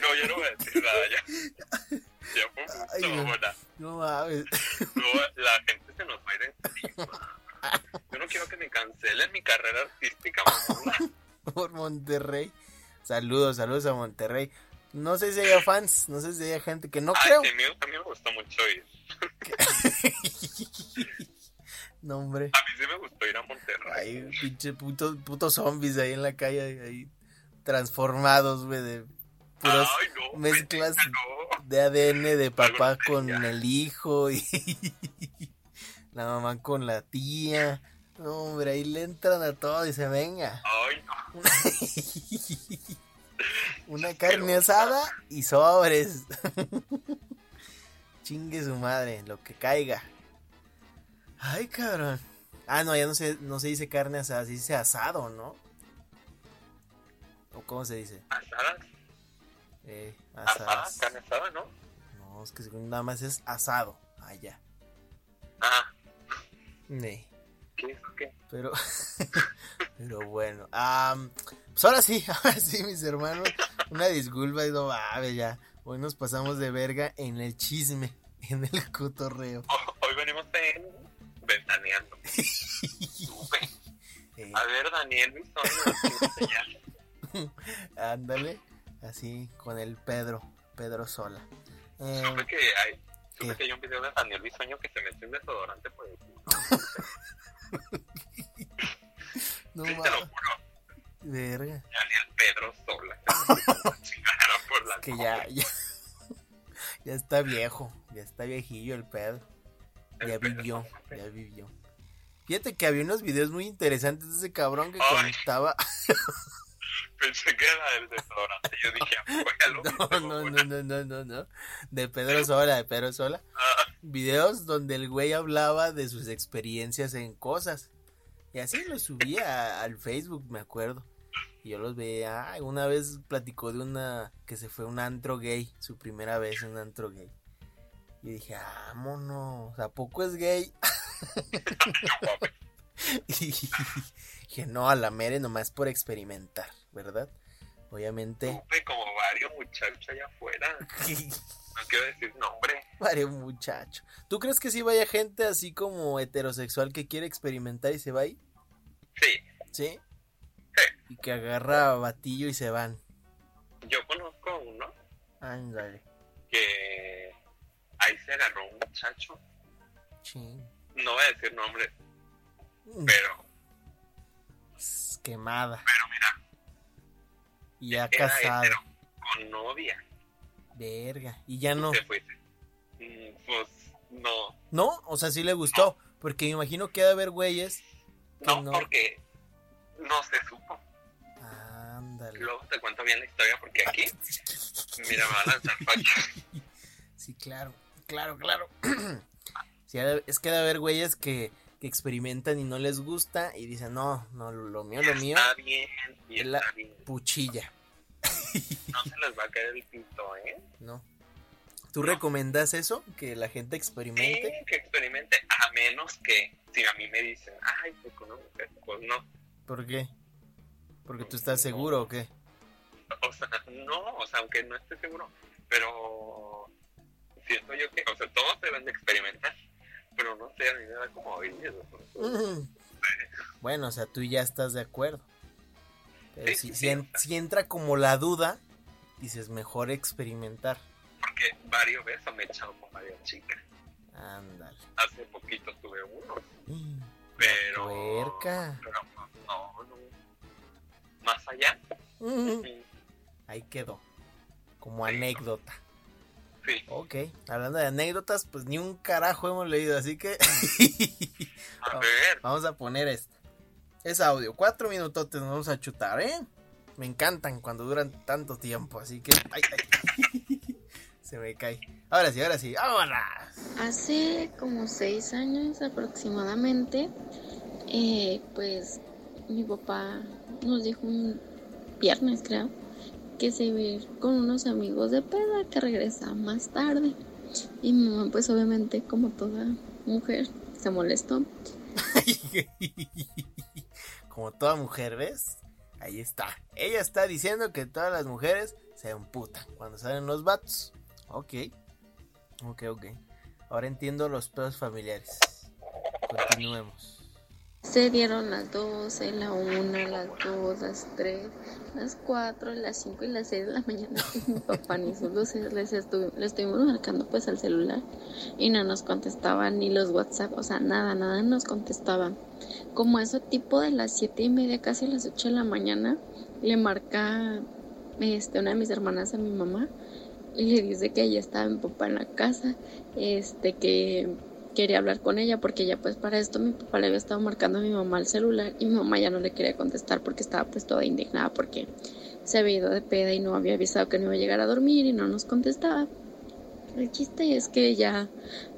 [SPEAKER 3] No, yo no voy a decir nada ya. Ya fue
[SPEAKER 2] Ay, no.
[SPEAKER 3] buena.
[SPEAKER 2] No mames.
[SPEAKER 3] Luego la gente se nos va a ir encima. Yo no quiero que me cancelen mi carrera artística.
[SPEAKER 2] Por Monterrey. Saludos, saludos a Monterrey. No sé si haya fans, no sé si haya gente que no
[SPEAKER 3] Ay,
[SPEAKER 2] creo.
[SPEAKER 3] a mí, me gustó mucho ir.
[SPEAKER 2] No, hombre.
[SPEAKER 3] A mí sí me gustó ir a Monterrey.
[SPEAKER 2] Ay, pinche putos putos zombies ahí en la calle, ahí transformados, güey, de puras
[SPEAKER 3] Ay, no,
[SPEAKER 2] mezclas
[SPEAKER 3] no.
[SPEAKER 2] de ADN de papá con el hijo y la mamá con la tía. No, hombre, ahí le entran a todo y se venga.
[SPEAKER 3] Ay, no.
[SPEAKER 2] Una carne asada y sobres. Chingue su madre, lo que caiga. Ay, cabrón. Ah, no, ya no se, no se dice carne asada, se dice asado, ¿no? ¿O cómo se dice?
[SPEAKER 3] Asadas,
[SPEAKER 2] Eh,
[SPEAKER 3] asadas, carne asada, ¿no?
[SPEAKER 2] No, es que según nada más es asado. Allá.
[SPEAKER 3] Ah,
[SPEAKER 2] Nee.
[SPEAKER 3] ¿qué es qué?
[SPEAKER 2] Pero, pero bueno. am, pues ahora sí, ahora sí, mis hermanos. Una disculpa, y no mames, ya. Hoy nos pasamos de verga en el chisme, en el cotorreo.
[SPEAKER 3] Hoy venimos en ventaneando.
[SPEAKER 2] Eh,
[SPEAKER 3] A ver, Daniel, ya.
[SPEAKER 2] ándale, así con el Pedro, Pedro Sola. Eh,
[SPEAKER 3] Supe que hay, supe que hay un video de Daniel Bisoño que se mete un desodorante por el culo.
[SPEAKER 2] no
[SPEAKER 3] Sí, te lo juro.
[SPEAKER 2] verga.
[SPEAKER 3] Daniel Pedro Sola. Por la
[SPEAKER 2] Que ya, ya, ya está viejo, ya está viejillo el Pedro.
[SPEAKER 3] El
[SPEAKER 2] Ya
[SPEAKER 3] Pedro
[SPEAKER 2] vivió, ya vivió. Fíjate que había unos videos muy interesantes de ese cabrón que
[SPEAKER 3] Ay.
[SPEAKER 2] contaba.
[SPEAKER 3] Pensé que era el desodorante. Yo dije, "Ah,
[SPEAKER 2] No, no,
[SPEAKER 3] mamona".
[SPEAKER 2] no, no, no, no, no. De Pedro Sola, de Pedro Sola.
[SPEAKER 3] Ah,
[SPEAKER 2] Videos donde el güey hablaba de sus experiencias en cosas. Y así lo subía al Facebook, me acuerdo. Y yo los veía, ay, una vez platicó de una que se fue a un antro gay, su primera vez en un antro gay. Y dije, vámonos, ¿a poco es gay? y dije, no, a la mere nomás por experimentar, ¿verdad? Obviamente.
[SPEAKER 3] Supe como varios muchachos allá afuera. No quiero decir nombre.
[SPEAKER 2] varios muchachos. ¿Tú crees que sí vaya gente así como heterosexual que quiere experimentar y se va ahí?
[SPEAKER 3] Sí,
[SPEAKER 2] ¿Sí?
[SPEAKER 3] Sí.
[SPEAKER 2] Y que agarra batillo y se van.
[SPEAKER 3] yo conozco a uno
[SPEAKER 2] Ándale.
[SPEAKER 3] que ahí se agarró un muchacho.
[SPEAKER 2] Ching.
[SPEAKER 3] No voy a decir nombre,
[SPEAKER 2] Mm,
[SPEAKER 3] pero,
[SPEAKER 2] Quemada.
[SPEAKER 3] pero mira,
[SPEAKER 2] ya
[SPEAKER 3] era
[SPEAKER 2] casado.
[SPEAKER 3] con novia.
[SPEAKER 2] Verga. Y ya no.
[SPEAKER 3] Se fuiste. Mm, Pues no,
[SPEAKER 2] ¿No? O sea, sí le gustó. Porque me imagino que ha de haber güeyes. Que
[SPEAKER 3] no,
[SPEAKER 2] no.
[SPEAKER 3] porque no se supo.
[SPEAKER 2] Ándale.
[SPEAKER 3] Luego te cuento bien la historia porque aquí, mira, me van a lanzar.
[SPEAKER 2] Sí, claro. Claro, claro. Sí, es que ha de haber güeyes que, que experimentan y no les gusta. Y dicen, no, no, lo mío, lo mío,
[SPEAKER 3] Está bien, y
[SPEAKER 2] es la-
[SPEAKER 3] está bien.
[SPEAKER 2] puchilla.
[SPEAKER 3] No se les va a caer el pito, ¿eh?
[SPEAKER 2] ¿No? ¿Tú recomiendas eso? Que la gente
[SPEAKER 3] Sí,
[SPEAKER 2] experimente.
[SPEAKER 3] que experimente, a menos que si a mí me dicen, ay, pues con una mujer, pues no.
[SPEAKER 2] ¿Por qué? ¿Porque tú estás seguro o qué?
[SPEAKER 3] O sea, no, o sea, aunque no esté seguro, pero siento yo que, o sea, todos deben de experimentar, pero no sé, a mí me da como.
[SPEAKER 2] Mm. Bueno, o sea, tú ya estás de acuerdo. Pero
[SPEAKER 3] Sí,
[SPEAKER 2] si,
[SPEAKER 3] sí,
[SPEAKER 2] si en-
[SPEAKER 3] o sea.
[SPEAKER 2] si entra como la duda, dices, mejor experimentar.
[SPEAKER 3] Porque varios veces me he echado con varias chicas.
[SPEAKER 2] Ándale.
[SPEAKER 3] Hace poquito tuve uno,
[SPEAKER 2] Mm,
[SPEAKER 3] pero...
[SPEAKER 2] Puerca.
[SPEAKER 3] Pero no, no. Más allá,
[SPEAKER 2] Mm. Ahí quedó. Como anécdota.
[SPEAKER 3] Sí.
[SPEAKER 2] Ok. Hablando de anécdotas, pues ni un carajo hemos leído, así que
[SPEAKER 3] A ver,
[SPEAKER 2] vamos a poner esto. Es audio. Cuatro minutotes nos vamos a chutar, ¿eh? Me encantan cuando duran tanto tiempo, así que... ay, ay. Se me cae. Ahora sí, ahora sí. ¡Vámonos!
[SPEAKER 4] Hace como seis años aproximadamente, eh, pues mi papá nos dijo un viernes, creo, que se iba ir con unos amigos de peda que regresaba más tarde. Y mi mamá, pues obviamente, como toda mujer, se molestó.
[SPEAKER 2] Como toda mujer, ¿ves? Ahí está. Ella está diciendo que todas las mujeres se emputan cuando salen los vatos. Ok. Ok, ok. Ahora entiendo los pedos familiares. Continuemos.
[SPEAKER 4] Se dieron las 12, la 1, las 2, las 3, las 4, las 5 y las 6 de la mañana. Mi papá ni sus luces les estuvi- le estuvimos marcando pues al celular y no nos contestaban ni los WhatsApp, o sea, nada, nada nos contestaban. Como eso tipo de las 7 y media, casi las 8 de la mañana, le marca este, una de mis hermanas a mi mamá y le dice que ya estaba mi papá en la casa, este, que quería hablar con ella porque ya pues para esto mi papá le había estado marcando a mi mamá el celular y mi mamá ya no le quería contestar porque estaba pues toda indignada porque se había ido de peda y no había avisado que no iba a llegar a dormir y no nos contestaba. El chiste es que ya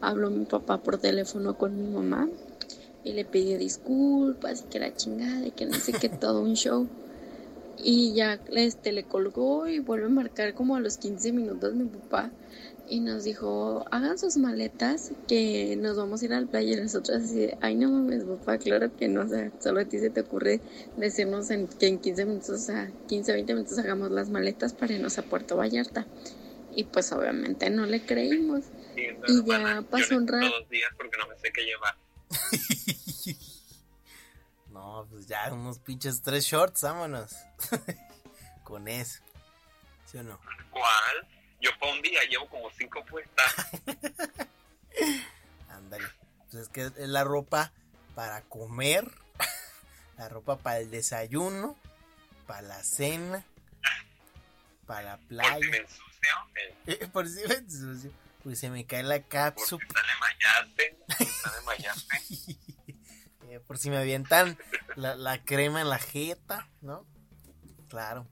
[SPEAKER 4] habló mi papá por teléfono con mi mamá y le pidió disculpas y que la chingada y que no sé qué, todo un show. Y ya este, le colgó y vuelve a marcar como a los 15 minutos mi papá y nos dijo, hagan sus maletas que nos vamos a ir al playa y nosotros así ay no mames papá, claro que no, o sea, solo a ti se te ocurre decirnos en, que en 15 minutos, o sea, 15, 20 minutos hagamos las maletas para irnos a Puerto Vallarta. Y pues obviamente no le creímos.
[SPEAKER 3] sí,
[SPEAKER 4] Y ya pasó un rato.
[SPEAKER 3] dos días porque no me sé qué llevar.
[SPEAKER 2] No, pues ya unos pinches tres shorts, vámonos. Con eso. ¿Sí o no?
[SPEAKER 3] ¿Cuál? Yo para un día llevo como cinco puestas.
[SPEAKER 2] Ándale. Pues es que es la ropa para comer, la ropa para el desayuno, para la cena, para la
[SPEAKER 3] Por si
[SPEAKER 2] playa.
[SPEAKER 3] me ensucio, eh,
[SPEAKER 2] Por si me ensucio, porque se me cae la
[SPEAKER 3] por si
[SPEAKER 2] cápsula.
[SPEAKER 3] sale mayate, sale mayate.
[SPEAKER 2] Eh, por si me avientan la, la crema en la jeta, ¿no? Claro.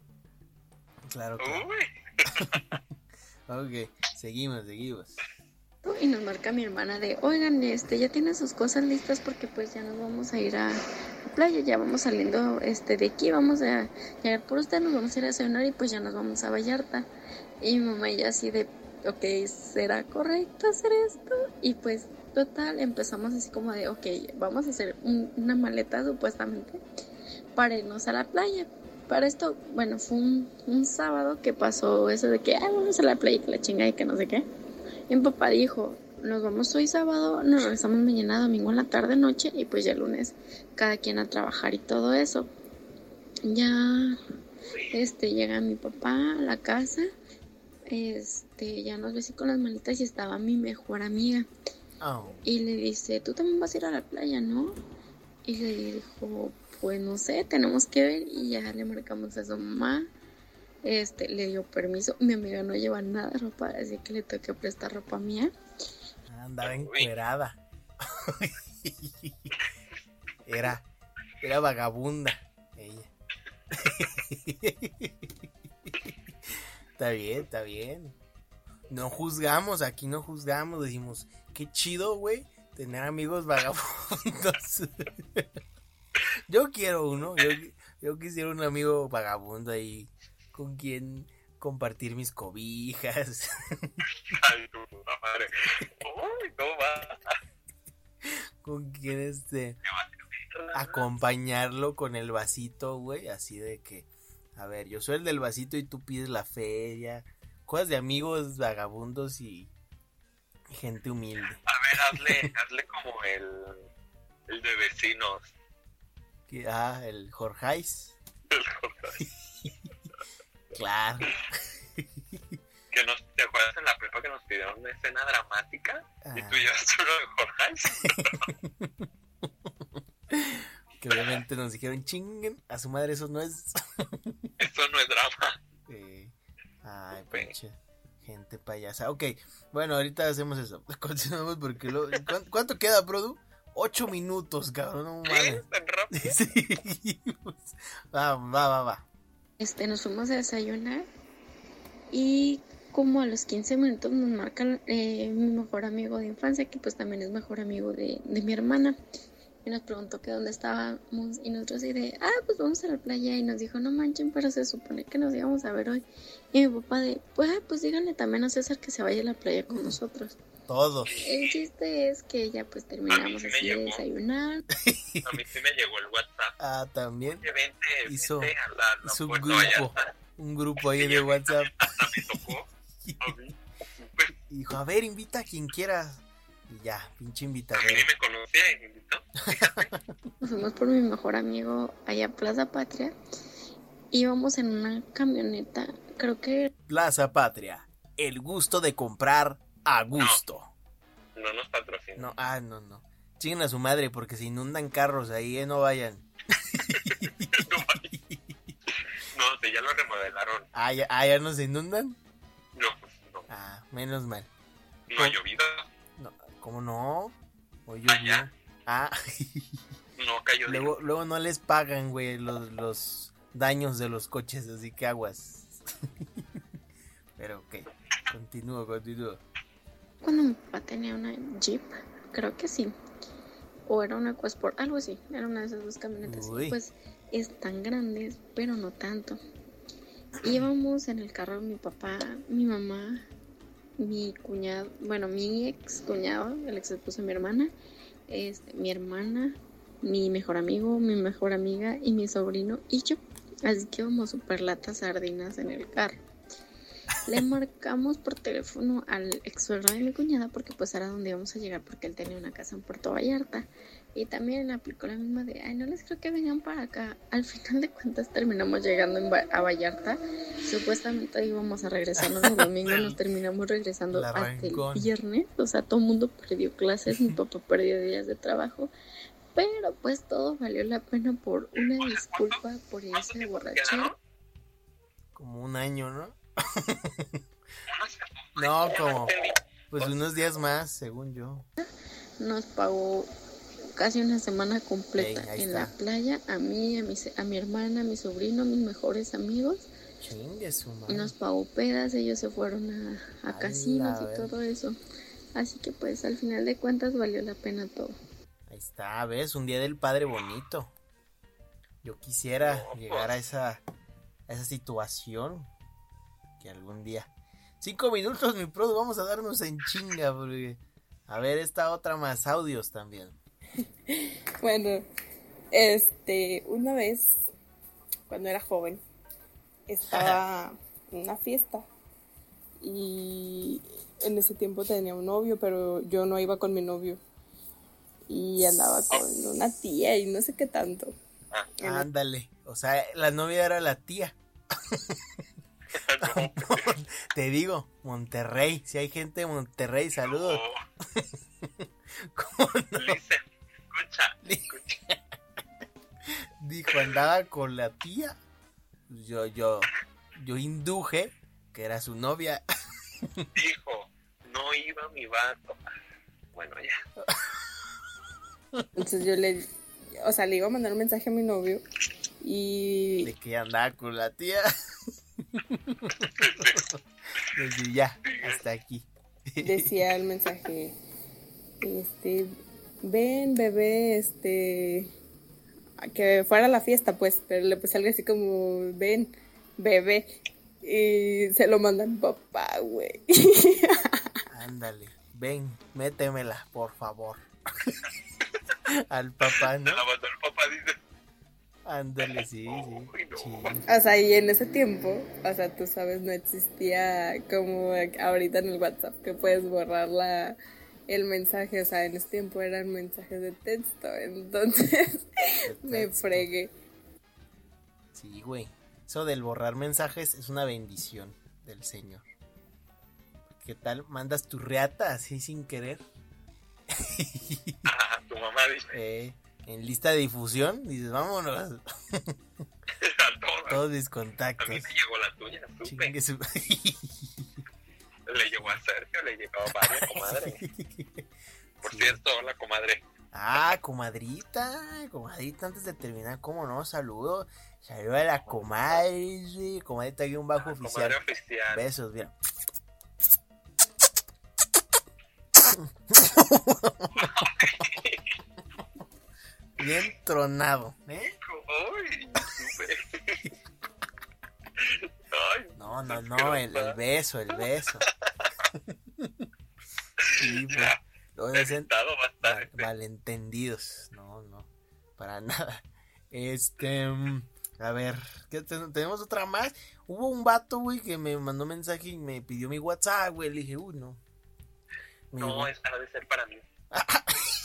[SPEAKER 2] Claro, claro.
[SPEAKER 3] Uy,
[SPEAKER 2] Ok, seguimos, seguimos.
[SPEAKER 4] Y nos marca mi hermana de, oigan, este, ya tiene sus cosas listas porque pues ya nos vamos a ir a playa, ya vamos saliendo este de aquí, vamos a llegar por usted, nos vamos a ir a desayunar y pues ya nos vamos a Vallarta. Y mi mamá ya así de, ok, ¿será correcto hacer esto? Y pues total, empezamos así como de, ok, vamos a hacer un- una maleta supuestamente para irnos a la playa. Para esto, bueno, fue un, un sábado que pasó eso de que, ah, vamos a la playa y que la chinga y que no sé qué. Y mi papá dijo, nos vamos hoy sábado, nos regresamos mañana domingo en la tarde noche y pues ya el lunes cada quien a trabajar y todo eso. Ya este llega mi papá a la casa, este ya nos así con las manitas y estaba mi mejor amiga
[SPEAKER 2] Oh,
[SPEAKER 4] y le dice, "Tú también vas a ir a la playa, ¿no?" Y le dijo, "Pues no sé, tenemos que ver." Y ya le marcamos a su mamá. Este, le dio permiso. Mi amiga no lleva nada de ropa, así que le tengo que prestar ropa mía.
[SPEAKER 2] andaba encuerada. Era, era vagabunda ella. Está bien, está bien. No juzgamos, aquí no juzgamos, decimos, qué chido, güey, tener amigos vagabundos. yo quiero uno, yo, yo quisiera un amigo vagabundo ahí con quien compartir mis cobijas.
[SPEAKER 3] Ay, puta madre. Uy, no va.
[SPEAKER 2] con quien este acompañarlo con el vasito, güey, así de que, a ver, yo soy el del vasito y tú pides la feria, cosas de amigos vagabundos y gente humilde.
[SPEAKER 3] A ver, hazle, hazle como el, el de vecinos.
[SPEAKER 2] Que- Ah, el Jorgeis,
[SPEAKER 3] El Jorge.
[SPEAKER 2] claro.
[SPEAKER 3] Que nos, ¿Te acuerdas en la prepa que nos pidieron una escena dramática? Y tú llevaste uno de Jorge.
[SPEAKER 2] Que obviamente nos dijeron, chinguen, a su madre eso no es...
[SPEAKER 3] Esto no es drama.
[SPEAKER 2] Eh, ay, pinche gente payasa. Ok, bueno, ahorita hacemos eso. Continuamos porque lo... ¿cuán- ¿Cuánto queda, Produ? Ocho minutos, cabrón, no.
[SPEAKER 3] ¿Qué? ¿Tan rápido?
[SPEAKER 2] Seguimos. Va, va, va, va.
[SPEAKER 4] Este, nos fuimos a desayunar y como a los 15 minutos nos marca eh, mi mejor amigo de infancia, que pues también es mejor amigo de, de mi hermana. Y nos preguntó que dónde estábamos y nosotros así de, ah, pues vamos a la playa. Y nos dijo, no manchen, pero se supone que nos íbamos a ver hoy. Y mi papá de, pues, pues díganle también a César que se vaya a la playa con nosotros.
[SPEAKER 2] Todos.
[SPEAKER 4] El chiste es que ya pues terminamos
[SPEAKER 3] sí
[SPEAKER 4] así de desayunar.
[SPEAKER 3] A mí sí me llegó el WhatsApp.
[SPEAKER 2] Ah, también.
[SPEAKER 3] Oye, vente,
[SPEAKER 2] Hizo-
[SPEAKER 3] vente a la, la
[SPEAKER 2] Hizo un grupo. Un grupo ahí de WhatsApp.
[SPEAKER 3] Hasta me tocó. A mí. Pues,
[SPEAKER 2] Y dijo, a ver, invita a quien quieras. Y ya, pinche
[SPEAKER 3] a mí me conocía y me invitó.
[SPEAKER 4] Nos fuimos por mi mejor amigo allá a Plaza Patria. Íbamos en una camioneta, creo que
[SPEAKER 2] Plaza Patria. El gusto de comprar a gusto.
[SPEAKER 3] No nos patrocina.
[SPEAKER 2] No, ah, no, no. Chinguen a su madre porque se inundan carros ahí, eh, no vayan.
[SPEAKER 3] No, sí, ya lo remodelaron.
[SPEAKER 2] Ah, ya, ah, ¿ya no se inundan.
[SPEAKER 3] No, pues no.
[SPEAKER 2] Ah, menos mal.
[SPEAKER 3] No ha llovido.
[SPEAKER 2] No, ¿Cómo no? Hoy
[SPEAKER 3] Ah,
[SPEAKER 2] llovió.
[SPEAKER 3] ya.
[SPEAKER 2] Ah,
[SPEAKER 3] No cayó de
[SPEAKER 2] luego, luego no les pagan, güey, los, los daños de los coches, así que aguas. Pero ok, continúo, continúo.
[SPEAKER 4] Cuando mi papá tenía una Jeep, creo que sí. O era una EcoSport, algo así. Era una de esas dos camionetas.
[SPEAKER 2] Uy.
[SPEAKER 4] Pues están grandes, pero no tanto. Íbamos en el carro mi papá, mi mamá, mi cuñado, bueno, mi ex cuñado, el ex esposo de mi hermana, este, mi hermana, mi mejor amigo, mi mejor amiga y mi sobrino y yo. Así que íbamos super latas sardinas en el carro. Le marcamos por teléfono al ex suegro de mi cuñada porque pues era donde íbamos a llegar porque él tenía una casa en Puerto Vallarta. Y también aplicó la misma de, ay, no les creo que vengan para acá. Al final de cuentas terminamos llegando a Vallarta. Supuestamente íbamos a regresarnos el domingo, nos terminamos regresando
[SPEAKER 2] La
[SPEAKER 4] hasta el viernes. O sea, todo el mundo perdió clases, mi papá perdió días de trabajo. Pero pues todo valió la pena por una disculpa por
[SPEAKER 3] ¿Cuánto
[SPEAKER 4] irse
[SPEAKER 3] tiempo
[SPEAKER 4] borrachera.
[SPEAKER 3] quedaron?
[SPEAKER 2] Como un año, ¿no? No, como pues unos días más, según yo.
[SPEAKER 4] nos pagó casi una semana completa
[SPEAKER 2] Ey,
[SPEAKER 4] en
[SPEAKER 2] está.
[SPEAKER 4] la playa a mí, a mi, a mi hermana, a mi sobrino, a mis mejores amigos
[SPEAKER 2] Chingue su
[SPEAKER 4] y nos pagó pedas, ellos se fueron a, a casinos y todo eso. Así que pues al final de cuentas valió la pena todo.
[SPEAKER 2] Ahí está, ¿ves? Un día del padre bonito. Yo quisiera llegar a esa, a esa situación que algún día. Cinco minutos, mi pro, vamos a darnos en chinga, porque... A ver, esta otra más audios también.
[SPEAKER 5] Bueno, este, una vez, cuando era joven, estaba en una fiesta y en ese tiempo tenía un novio, pero yo no iba con mi novio y andaba con una tía y no sé qué tanto. La-
[SPEAKER 2] Ándale. O sea, la novia era la tía.
[SPEAKER 3] No,
[SPEAKER 2] Te digo, Monterrey. Si hay gente de Monterrey, saludos.
[SPEAKER 3] no.
[SPEAKER 2] ¿Cómo no?
[SPEAKER 3] Listen, escucha, escucha.
[SPEAKER 2] Dijo, andaba con la tía. Yo, yo, yo induje que era su novia.
[SPEAKER 3] Dijo, no iba mi vato. Bueno, ya.
[SPEAKER 5] Entonces yo le, o sea, le iba a mandar un mensaje a mi novio y
[SPEAKER 2] De que andaba con la tía. Desde ya, hasta aquí.
[SPEAKER 5] decía el mensaje, este, ven bebé, este, que fuera a la fiesta pues, pero le puse algo así como, ven bebé, y se lo manda a mi papá, güey.
[SPEAKER 2] Ándale, ven, métemela, por favor. Al papá,
[SPEAKER 3] Se
[SPEAKER 2] ¿no?
[SPEAKER 3] la mandó el papá, dice.
[SPEAKER 2] Ándale, sí, sí.
[SPEAKER 5] O sea, y en ese tiempo, o sea, tú sabes, no existía como ahorita en el WhatsApp que puedes borrar la, el mensaje, o sea, en ese tiempo eran mensajes de texto, entonces me
[SPEAKER 2] texto.
[SPEAKER 5] fregué.
[SPEAKER 2] Sí, güey. Eso del borrar mensajes es una bendición del Señor. ¿Qué tal? Mandas tu reata así sin querer.
[SPEAKER 3] Ah, tu mamá dice,
[SPEAKER 2] Eh, en lista de difusión, dices, vámonos.
[SPEAKER 3] a todas.
[SPEAKER 2] Todos mis
[SPEAKER 3] A
[SPEAKER 2] contactos.
[SPEAKER 3] mí me llegó la tuya, supe.
[SPEAKER 2] Su-
[SPEAKER 3] Le llegó a Sergio, le llegó a varias comadre. Por
[SPEAKER 2] Sí.
[SPEAKER 3] cierto, hola comadre.
[SPEAKER 2] Ah, comadrita, comadrita, antes de terminar, ¿cómo no? Saludo, saludo a la comadre, comadrita aquí un bajo oficial.
[SPEAKER 3] Comadre oficial.
[SPEAKER 2] Besos, mira. Bien tronado, ¿eh? No, no, no, el, el beso, el beso. Sí, pues, Mal- malentendidos. No, no, para nada. Este, mm, a ver, ¿qué ten- tenemos otra más. Hubo un vato, güey, que me mandó mensaje y me pidió mi WhatsApp, güey. Le dije, uy, no. Me
[SPEAKER 3] No, esa ha de ser para mí.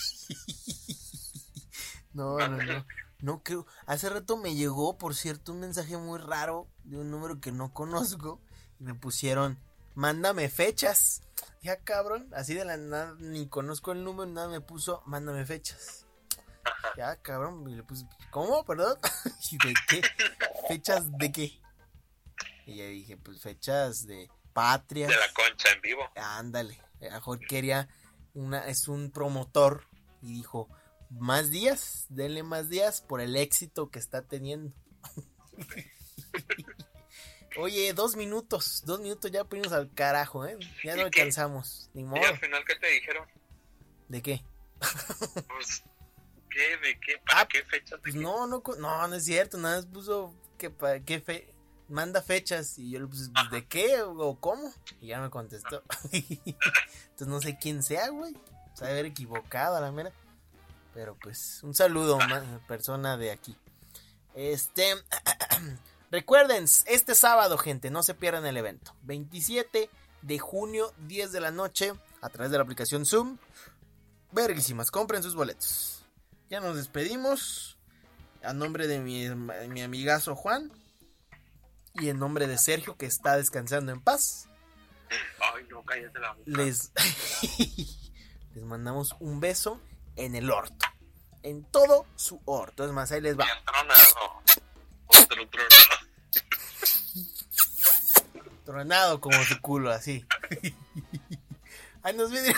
[SPEAKER 2] no, no, no. No creo. Hace rato me llegó, por cierto, un mensaje muy raro de un número que no conozco. Y me pusieron, mándame fechas. Ya, cabrón, así de la nada, ni conozco el número, nada me puso, mándame fechas. Ya, cabrón, y le puse, ¿cómo? ¿Perdón? ¿Y de qué? ¿Fechas de qué? Y ya dije, pues fechas de patria.
[SPEAKER 3] De la concha en vivo.
[SPEAKER 2] Ándale, a quería una, es un promotor y dijo, más días, denle más días por el éxito que está teniendo. Oye, dos minutos, dos minutos ya pudimos al carajo, ¿eh? Ya no
[SPEAKER 3] ¿Y qué?
[SPEAKER 2] alcanzamos, ni
[SPEAKER 3] Y
[SPEAKER 2] modo.
[SPEAKER 3] al final, ¿qué te dijeron?
[SPEAKER 2] ¿De qué?
[SPEAKER 3] Pues, ¿qué? ¿De qué? ¿Para
[SPEAKER 2] Ah,
[SPEAKER 3] qué fechas? ¿De
[SPEAKER 2] Pues no, no, no, no es cierto, nada más puso que pa- qué fe, manda fechas y yo le puse, pues, ¿de qué o cómo? Y ya me contestó. Entonces no sé quién sea, güey. Se haber equivocado a la mera. Pero pues, un saludo, persona de aquí. Este, recuerden, este sábado, gente, no se pierdan el evento. 27 de junio, 10 de la noche, a través de la aplicación Zoom. Verguísimas, compren sus boletos. Ya nos despedimos. A nombre de mi, mi amigazo Juan. Y en nombre de Sergio, que está descansando en paz.
[SPEAKER 3] Ay, no, cállate la boca.
[SPEAKER 2] Les, les mandamos un beso en el orto. En todo su orto. Es más, ahí les va.
[SPEAKER 3] Bien tronado. Otro tronado.
[SPEAKER 2] Tronado como su culo, así. Ahí nos vemos.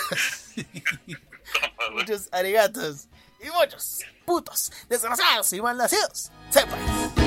[SPEAKER 2] Muchos arigatos. Y muchos putos, desgraciados y malnacidos. Sepan.